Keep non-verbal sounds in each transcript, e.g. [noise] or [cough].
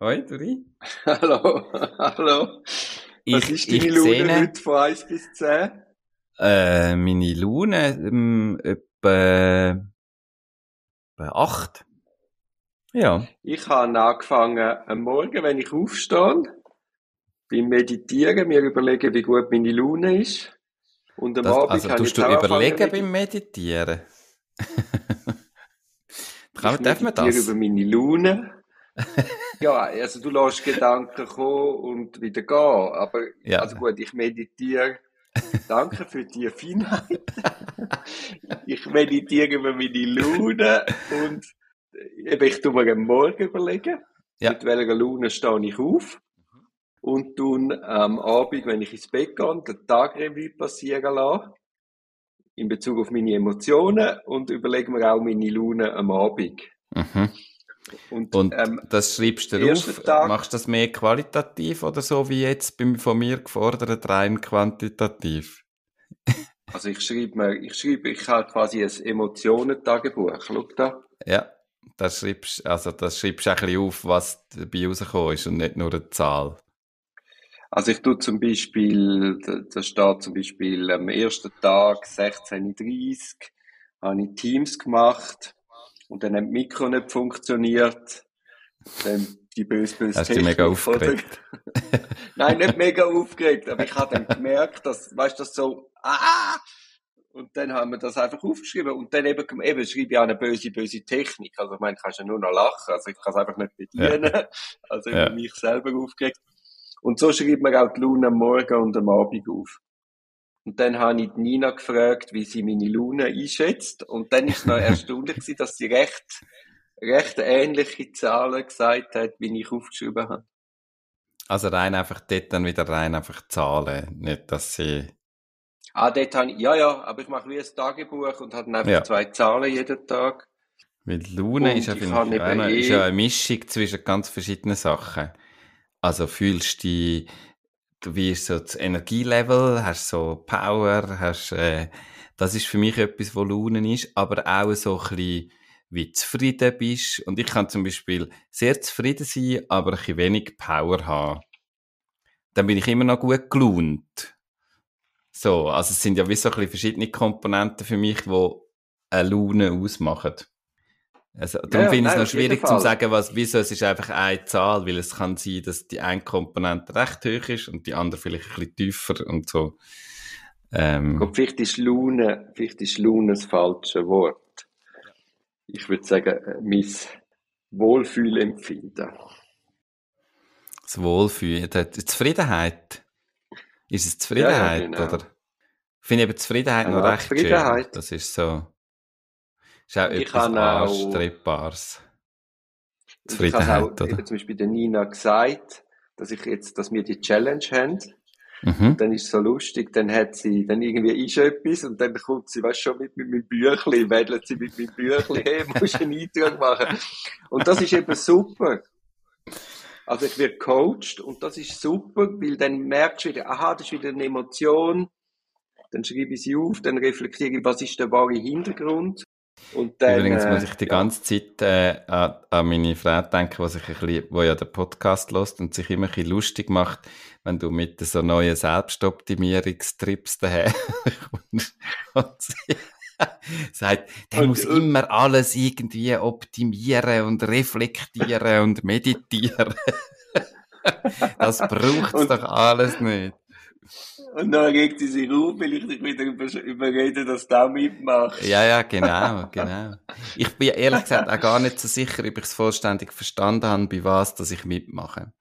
Hoi, Duri. [laughs] Hallo, hallo. Was Ich- ist deine Laune sehe- heute von 1 bis 10? Äh, meine Laune ähm, etwa, etwa 8. Ja. Ich habe angefangen am Morgen, wenn ich aufstehe, beim Meditieren, mir überlegen, wie gut meine Laune ist. Und am Das, Abend also tust ich du überlegen mit- beim Meditieren? Kann, [laughs] ich darf man das? über meine Laune. Ja, also du lässt Gedanken kommen und wieder gehen. Aber, Ja. also gut, ich meditiere. Danke für die Feinheit. ich meditiere über meine Laune und eben, ich tue mir am Morgen überlegen, Ja. mit welcher Laune stehe ich auf. Und tun am Abend, wenn ich ins Bett gehe, den Tag Revue passieren lassen. In Bezug auf meine Emotionen und überlege mir auch meine Laune am Abend. Mhm. Und, Und ähm, das schreibst du auf. Tag- Machst du das mehr qualitativ oder so wie jetzt beim von mir gefordert rein quantitativ? [laughs] also ich schreibe mir, ich schreibe, ich habe quasi ein Emotionentagebuch. Schau da. Ja, das schreibst, also das schreibst du ein bisschen auf, was dabei rausgekommen ist und nicht nur eine Zahl. Also ich tue zum Beispiel, da, da steht zum Beispiel am ersten Tag 16.30 Uhr habe ich Teams gemacht und dann hat das Mikro nicht funktioniert. Dann die böse, böse Hast du dich mega Technik, aufgeregt? [laughs] Nein, nicht mega aufgeregt, aber ich habe dann gemerkt, dass, weißt du, das so, ah! Und dann haben wir das einfach aufgeschrieben und dann eben, eben schreibe ich auch eine böse, böse Technik. Also ich meine, kannst ja nur noch lachen, also ich kann es einfach nicht bedienen. [laughs] Also Ja. über mich selber aufgeregt. Und so schreibt man auch die Laune am Morgen und am Abend auf. Und dann habe ich die Nina gefragt, wie sie meine Laune einschätzt. Und dann ist es noch erstaunlich gewesen, dass sie recht, recht ähnliche Zahlen gesagt hat, wie ich aufgeschrieben habe. Also rein einfach dort dann wieder rein einfach Zahlen, nicht dass sie Ah, dort habe ich, ja, ja, aber ich mache wie ein Tagebuch und habe dann einfach Ja. zwei Zahlen jeden Tag. Weil Laune Und ist ja, ich auch eine, ist eh- ja eine Mischung zwischen ganz verschiedenen Sachen. Also fühlst du dich, du wie ist so das Energielevel, hast so Power, hast, äh, das ist für mich etwas, wo Laune ist, aber auch so ein bisschen, wie zufrieden bist. Und ich kann zum Beispiel sehr zufrieden sein, aber ein bisschen wenig Power haben. Dann bin ich immer noch gut gelaunt. So, also es sind ja wie so ein bisschen verschiedene Komponenten für mich, die eine Laune ausmachen. Also, darum ja, finde ich es noch schwierig zu sagen, was, wieso es ist einfach eine Zahl, weil es kann sein, dass die eine Komponente recht hoch ist und die andere vielleicht ein bisschen tiefer und so. Ähm, Gut, vielleicht ist Laune, vielleicht ist Laune das falsche Wort. Ich würde sagen, äh, mein Wohlfühlempfinden. das Wohlfühlen, die Zufriedenheit. Ist es Zufriedenheit, Ja, genau. oder? Ich finde eben Zufriedenheit noch Ja, recht schön. Zufriedenheit. Das ist so, ist auch Ich etwas habe Anstrebbares. Ich habe Zufriedenheit, auch oder? eben zum Beispiel der Nina gesagt, dass ich jetzt, dass wir die Challenge haben. Mhm. Dann ist es so lustig, dann hat sie, dann irgendwie ist etwas und dann kommt sie, weißt schon, mit, mit meinem Büchli, wedelt sie mit meinem Büchli, hey, musst einen Eintrag machen. Und das ist eben super. Also ich werde coacht und das ist super, weil dann merkst du wieder, aha, das ist wieder eine Emotion, dann schreibe ich sie auf, dann reflektiere ich, was ist der wahre Hintergrund. Und dann, Übrigens äh, muss ich die ja. ganze Zeit äh, an, an meine Frau denken, die sich ein bisschen, wo ja den Podcast lost und sich immer ein bisschen lustig macht, wenn du mit so neuen Selbstoptimierungstrips daher [laughs] und sie [laughs] sagt, der Und- muss und- immer alles irgendwie optimieren und reflektieren und meditieren. [laughs] das braucht's Und- doch alles nicht. Und dann regt sie sich auf, weil ich dich wieder über- überrede, dass du auch mitmachst. Ja, ja, genau, genau. Ich bin ehrlich gesagt auch gar nicht so sicher, ob ich es vollständig verstanden habe, bei was, dass ich mitmache.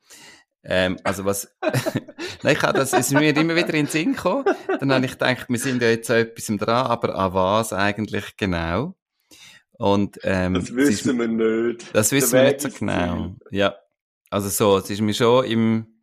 Ähm, also was, [laughs] nein, ich habe das, es ist mir immer wieder in den Sinn gekommen. Dann habe ich gedacht, wir sind ja jetzt an etwas dran, aber an was eigentlich genau? Und, ähm, Das es ist- wissen wir nicht. das wissen wir nicht so genau. Ja. Also so, es ist mir schon im,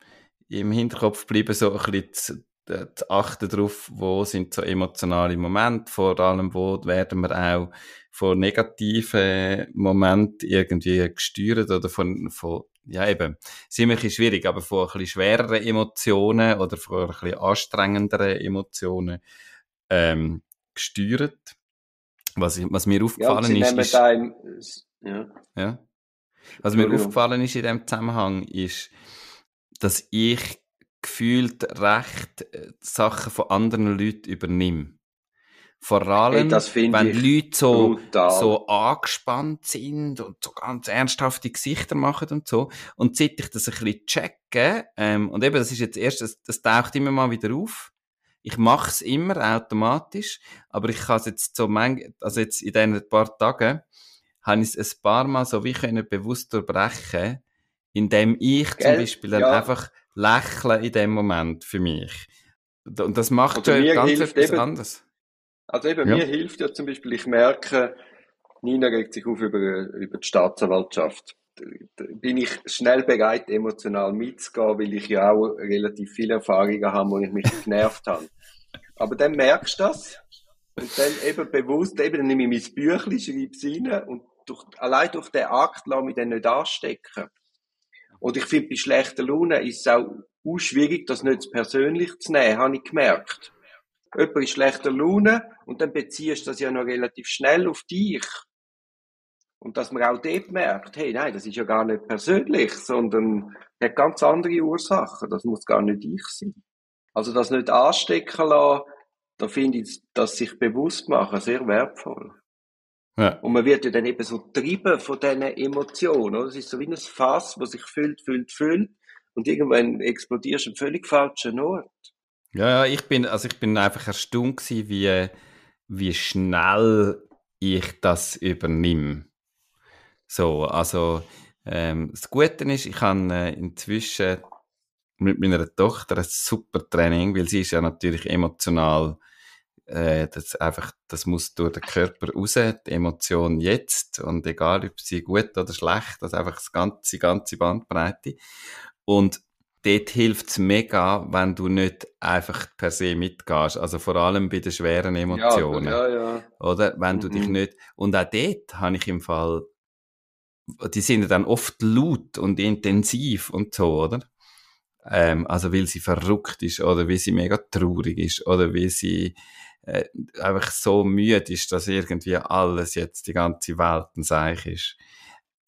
im Hinterkopf bleiben, so ein bisschen zu, zu achten darauf, wo sind so emotionale Momente, vor allem wo werden wir auch von negativen Momenten irgendwie gesteuert oder von, von ja eben, ziemlich schwierig, aber von ein bisschen schwereren Emotionen oder von ein bisschen anstrengenderen Emotionen ähm, gesteuert. Was, was mir aufgefallen ja, ist, ist ein, ja. ja. Was mir aufgefallen ist in dem Zusammenhang ist, dass ich gefühlt recht äh, Sachen von anderen Leuten übernehme. Vor allem, hey, wenn Leute so, so angespannt sind und so ganz ernsthafte Gesichter machen und so. Und seit ich das ein bisschen checke, ähm, und eben, das ist jetzt erst, das, das taucht immer mal wieder auf. Ich mache es immer automatisch, aber ich kann es jetzt so, also jetzt in diesen paar Tagen, habe ich es ein paar Mal so wie können bewusst durchbrechen, indem ich Gell? zum Beispiel dann ja. einfach lächle in dem Moment für mich. Und das macht also schon ganz etwas eben, anderes. Also eben, ja. mir hilft ja zum Beispiel, ich merke, Nina regt sich auf über, über die Staatsanwaltschaft. Da bin ich schnell bereit, emotional mitzugehen, weil ich ja auch relativ viele Erfahrungen habe, wo ich mich [laughs] genervt habe. Aber dann merkst du das und dann eben bewusst, eben dann nehme ich mein Büchlein, schreibe es rein und durch, allein durch den Akt lasse ich mich dann nicht anstecken. Und ich finde, bei schlechter Laune ist es auch, schwierig, das nicht persönlich zu nehmen, habe ich gemerkt. Jemand ist schlechter Laune und dann beziehst du das ja noch relativ schnell auf dich. Und dass man auch dort merkt, hey, nein, das ist ja gar nicht persönlich, sondern hat ganz andere Ursachen. Das muss gar nicht ich sein. Also das nicht anstecken lassen, da finde ich, das sich bewusst machen, sehr wertvoll. Ja. Und man wird ja dann eben so treiben von diesen Emotionen. Oder? Es ist so wie ein Fass, das sich füllt, füllt, füllt. Und irgendwann explodierst du am völlig falschen Ort. Ja, ja, ich bin, also ich bin einfach erstaunt gewesen, wie, wie schnell ich das übernehme. So, also, ähm, das Gute ist, ich habe äh, inzwischen mit meiner Tochter ein super Training, weil sie ist ja natürlich emotional äh, das einfach, das muss durch den Körper raus, die Emotion jetzt und egal, ob sie gut oder schlecht, das einfach das ganze, ganze Bandbreite. Und dort hilft es mega, wenn du nicht einfach per se mitgehst. Also vor allem bei den schweren Emotionen. Ja, ja, ja. Oder? Wenn mhm. du dich nicht, und auch dort habe ich im Fall, die sind dann oft laut und intensiv und so, oder? Ähm, also weil sie verrückt ist oder weil sie mega traurig ist oder weil sie äh, einfach so müde ist, dass irgendwie alles jetzt, die ganze Welt ein Seich ist.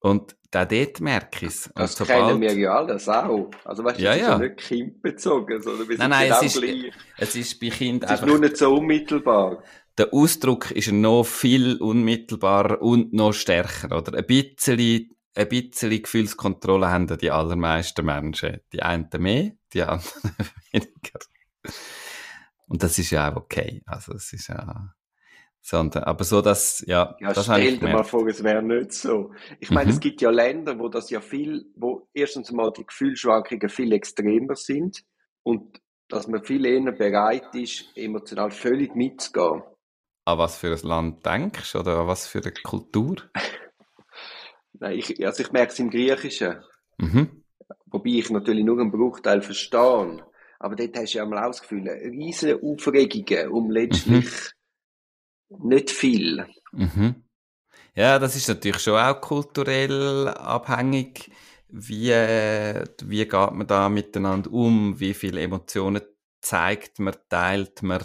Und da dort merke ich es. Das kennen wir ja alles auch. Also weißt du, ja, das ist ja nicht kindbezogen, sondern wir nein, nein, genau es ist, gleich. Es ist bei Kind es einfach... ist nur nicht so unmittelbar. Der Ausdruck ist noch viel unmittelbarer und noch stärker, oder? Ein bisschen, ein bisschen Gefühlskontrolle haben die allermeisten Menschen. Die einen mehr, die anderen [laughs] weniger. Und das ist ja auch okay. Also, es ist ja, sondern, aber so, dass, ja, ja das stell dir mal vor, es wäre nicht so. Ich meine, mhm. es gibt ja Länder, wo das ja viel, wo erstens mal die Gefühlsschwankungen viel extremer sind und dass man viel eher bereit ist, emotional völlig mitzugehen. An was für ein Land denkst du oder an was für eine Kultur? [laughs] Nein, ich, also ich merke es im Griechischen. Mhm. Wobei ich natürlich nur einen Bruchteil verstehe. Aber dort hast du ja mal Gefühl, riesige Aufregungen um letztlich mhm. nicht viel. Mhm. Ja, das ist natürlich schon auch kulturell abhängig. Wie, wie geht man da miteinander um? Wie viele Emotionen zeigt man, teilt man?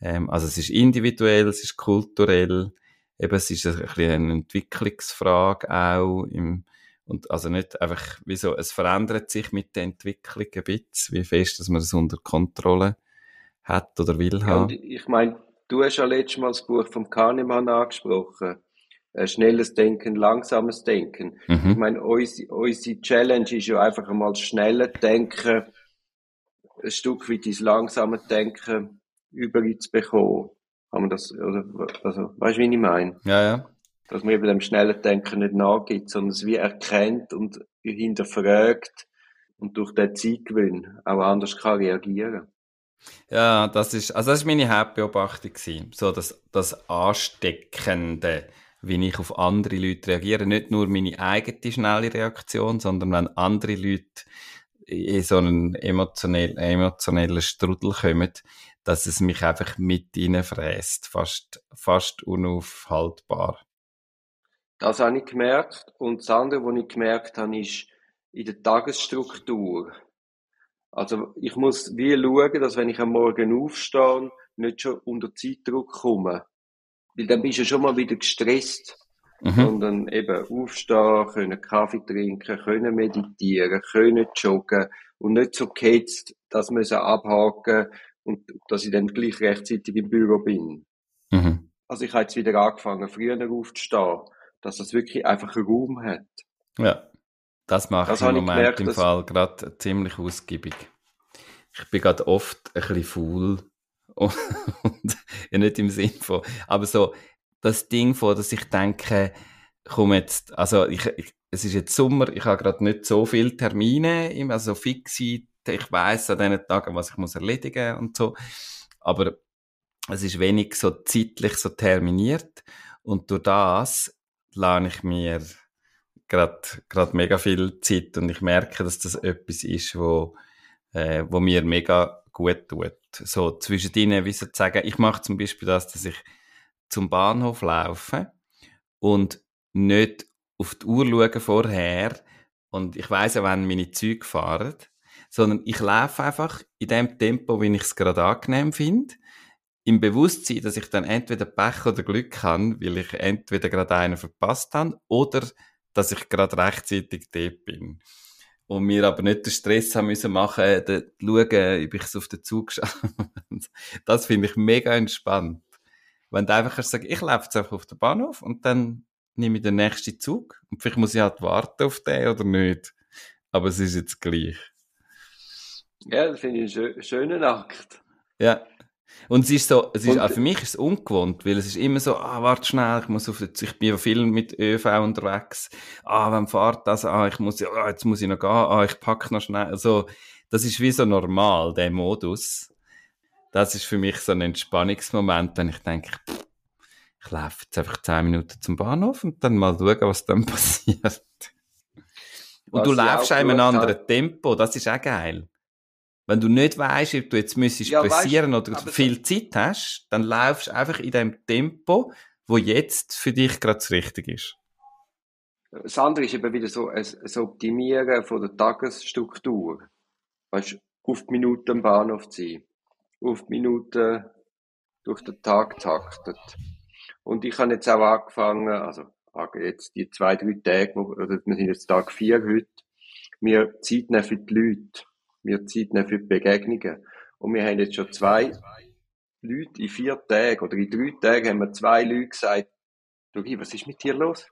Ähm, also es ist individuell, es ist kulturell. Eben, es ist ein eine Entwicklungsfrage auch im, und also nicht einfach, wieso, es verändert sich mit der Entwicklung ein bisschen, wie fest, dass man es unter Kontrolle hat oder will haben. Ja, ich meine, du hast ja letztes Mal das Buch vom Kahnemann angesprochen. Äh, schnelles Denken, langsames Denken. Mhm. Ich meine, unsere, unsere Challenge ist ja einfach einmal schnelles Denken, ein Stück weit ins langsame Denken überzubekommen. Kann man das, oder, also, weißt du, wie ich meine? Ja, ja dass man eben dem schnellen Denken nicht nachgibt, sondern es wie erkennt und hinterfragt und durch den Zeitgewinn auch anders kann reagieren. Ja, das ist, also das ist meine Hauptbeobachtung gewesen. So das, das Ansteckende, wie ich auf andere Leute reagiere. Nicht nur meine eigene schnelle Reaktion, sondern wenn andere Leute in so einen emotionellen, emotionellen Strudel kommen, dass es mich einfach mit reinfräst. Fast, fast unaufhaltbar. Das habe ich gemerkt. Und das andere, was ich gemerkt habe, ist in der Tagesstruktur. Also, ich muss wie schauen, dass wenn ich am Morgen aufstehe, nicht schon unter Zeitdruck komme. Weil dann bist du schon mal wieder gestresst. Mhm. Sondern eben aufstehen, können Kaffee trinken, können meditieren, können joggen und nicht so gehetzt, dass man abhaken und dass ich dann gleich rechtzeitig im Büro bin. Mhm. Also ich habe jetzt wieder angefangen, früher aufzustehen, dass das wirklich einfach Raum hat. Ja, das mache das ich im Moment gemerkt, im Fall gerade ziemlich ausgiebig. Ich bin gerade oft ein bisschen faul [laughs] und, und ja nicht im Sinn von, aber so das Ding von, dass ich denke, komm jetzt, also ich, ich es ist jetzt Sommer, ich habe gerade nicht so viele Termine, also fixe ich weiß an diesen Tagen, was ich muss erledigen und so. Aber es ist wenig so zeitlich so terminiert und durch das lerne ich mir gerade mega viel Zeit und ich merke, dass das etwas ist, wo äh, wo mir mega gut tut. So zwischen denen, wie sagen, ich mache zum Beispiel das, dass ich zum Bahnhof laufe und nicht auf die Uhr schaue vorher und ich weiß ja, wann meine Züge fahren, sondern ich laufe einfach in dem Tempo, wie ich es gerade angenehm finde, im Bewusstsein, dass ich dann entweder Pech oder Glück habe, weil ich entweder gerade einen verpasst habe oder dass ich gerade rechtzeitig dort bin. Und mir aber nicht den Stress haben müssen machen, zu schauen, ob ich es auf den Zug schaffe. [laughs] das finde ich mega entspannt. Wenn du einfach sagen, ich laufe jetzt einfach auf den Bahnhof und dann nehme ich den nächsten Zug. Und vielleicht muss ich halt warten auf den oder nicht. Aber es ist jetzt gleich. Ja, das finde ich einen schönen Akt. Ja. Und es ist so, es ist, auch für mich ist es ungewohnt, weil es ist immer so, ah, warte schnell, ich muss auf, ich bin viel mit ÖV unterwegs, ah, wenn fahrt das, ah, ich muss, ah, jetzt muss ich noch gehen, ah, ich pack noch schnell, also, das ist wie so normal, der Modus. Das ist für mich so ein Entspannungsmoment, wenn ich denke, pff, ich laufe jetzt einfach zehn Minuten zum Bahnhof und dann mal schauen, was dann [laughs] passiert. Und was du läufst in einem anderen Tempo, das ist auch geil. Wenn du nicht weißt, ob du jetzt müsstest ja, passieren weißt, oder viel Zeit hast, dann laufst du einfach in dem Tempo, wo jetzt für dich gerade das Richtige ist. Das andere ist eben wieder so ein, ein Optimieren von der Tagesstruktur. Weißt, auf die Minute am Bahnhof sein. Auf die Minute durch den Tag taktet. Und ich habe jetzt auch angefangen, also jetzt die zwei, drei Tage, oder wir sind jetzt Tag vier heute, mir Zeit nehmen für die Leute wir Zeit nehmen für die Begegnungen. Und wir haben jetzt schon zwei Leute in vier Tagen oder in drei Tagen haben wir zwei Leute gesagt, du, was ist mit dir los?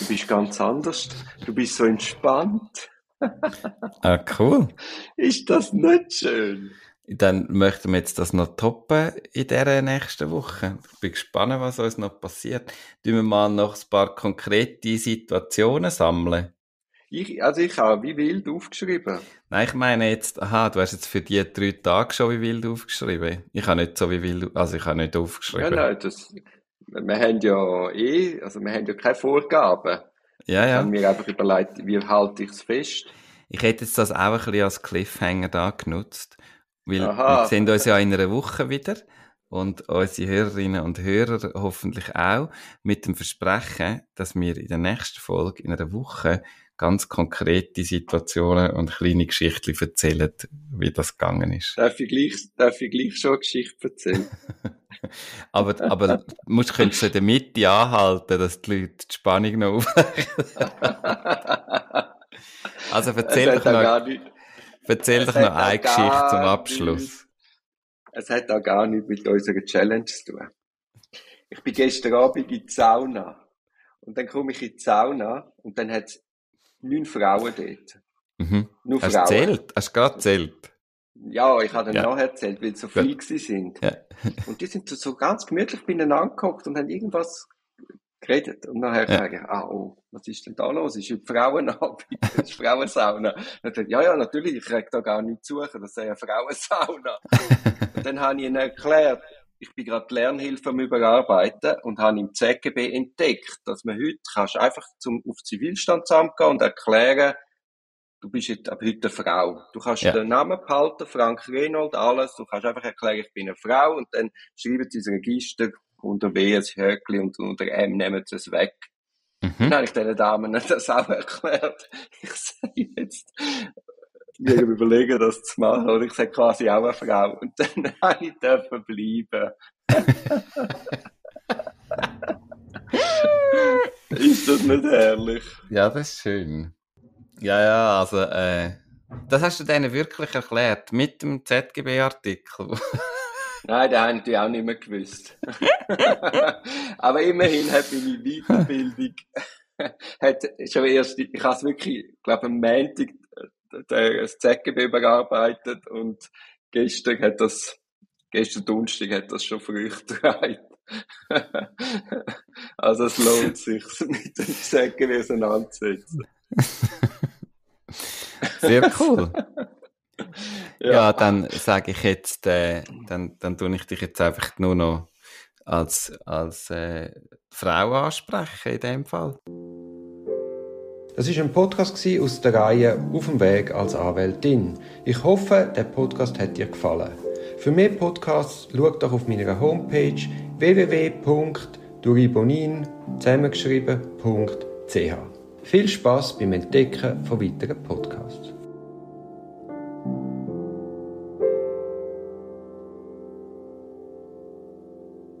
Du bist ganz anders. Du bist so entspannt. [laughs] ah, cool. Ist das nicht schön? Dann möchten wir jetzt das noch toppen in dieser nächsten Woche. Ich bin gespannt, was uns noch passiert. Tun wir mal noch ein paar konkrete Situationen sammeln. Ich, also ich habe wie wild aufgeschrieben. Nein, ich meine jetzt, aha, du hast jetzt für die drei Tage schon wie wild aufgeschrieben. Ich habe nicht so wie wild, also ich habe nicht aufgeschrieben. Ja, nein, das, wir haben ja eh, also wir haben ja keine Vorgaben. Ja, ja. Ich habe mir einfach überlegt, wie halte ich es fest. Ich hätte jetzt das auch ein bisschen als Cliffhanger da genutzt. Weil Aha. wir sehen uns ja in einer Woche wieder und unsere Hörerinnen und Hörer hoffentlich auch mit dem Versprechen, dass wir in der nächsten Folge in einer Woche ganz konkrete Situationen und kleine Geschichten erzählen, wie das gegangen ist. Darf ich gleich, darf ich gleich schon eine Geschichte erzählen? [laughs] aber, aber musst, könntest du in der Mitte anhalten, dass die Leute die Spannung noch aufrechnen. [laughs] also erzähl doch noch, erzähl doch noch eine Geschichte zum Abschluss. Nicht, es hat auch gar nichts mit unserer Challenge zu tun. Ich bin gestern Abend in die Sauna. Und dann komme ich in die Sauna und dann hat es neun Frauen dort. Mhm. Nur Hast Frauen. Zählt? Hast du gerade zählt? Ja, ich habe dann ja. nachher erzählt, weil sie so viele sind. Ja. und die sind so ganz gemütlich beieinander angeguckt und haben irgendwas geredet. Und nachher ja. ich, ah, oh, was ist denn da los? Ist ein Frauenabend? [laughs] Ist Frauensauna. Und dann, ja, ja, natürlich, ich krieg da gar nichts suchen, das ist eine Frauensauna. [laughs] und dann habe ich ihnen erklärt, ich bin gerade Lernhilfe am Überarbeiten und habe im ZGB entdeckt, dass man heute kannst einfach zum, auf Zivilstandsamt gehen und erklären, du bist jetzt ab heute eine Frau. Du kannst Ja. den Namen behalten, Frank Renold, alles. Du kannst einfach erklären, ich bin eine Frau und dann schreiben sie ins Register unter W ein Höckli und unter M nehmen sie es weg. Dann Mhm. habe ich diesen Damen [laughs] das auch erklärt. Ich sage jetzt, wir überlegen, das zu machen. Oder ich sage quasi auch eine Frau. Und dann [laughs] habe ich dürfen bleiben. [laughs] Ist das nicht herrlich? Ja, das ist schön. Ja, ja, also, äh, das hast du denen wirklich erklärt, mit dem ZGB-Artikel. [laughs] Nein, den habe ich natürlich auch nicht mehr gewusst. Aber immerhin hat meine Weiterbildung hat schon erst, ich habe es wirklich, ich glaube, am Montag äh, das ZGB überarbeitet und gestern hat das, gestern Donnerstag hat das schon Früchte [laughs] also es lohnt sich, [laughs] mit dem ZGB auseinanderzusetzen. [laughs] Sehr cool. Ja, Ja. dann sage ich jetzt, äh, dann, dann tue ich dich jetzt einfach nur noch als, als äh, Frau ansprechen in dem Fall. Das ist ein Podcast aus der Reihe Auf dem Weg als Anwältin. Ich hoffe, der Podcast hat dir gefallen. Für mehr Podcasts schau doch auf meiner Homepage www.duribonin zusammengeschrieben.ch. Viel Spaß beim Entdecken von weiteren Podcasts.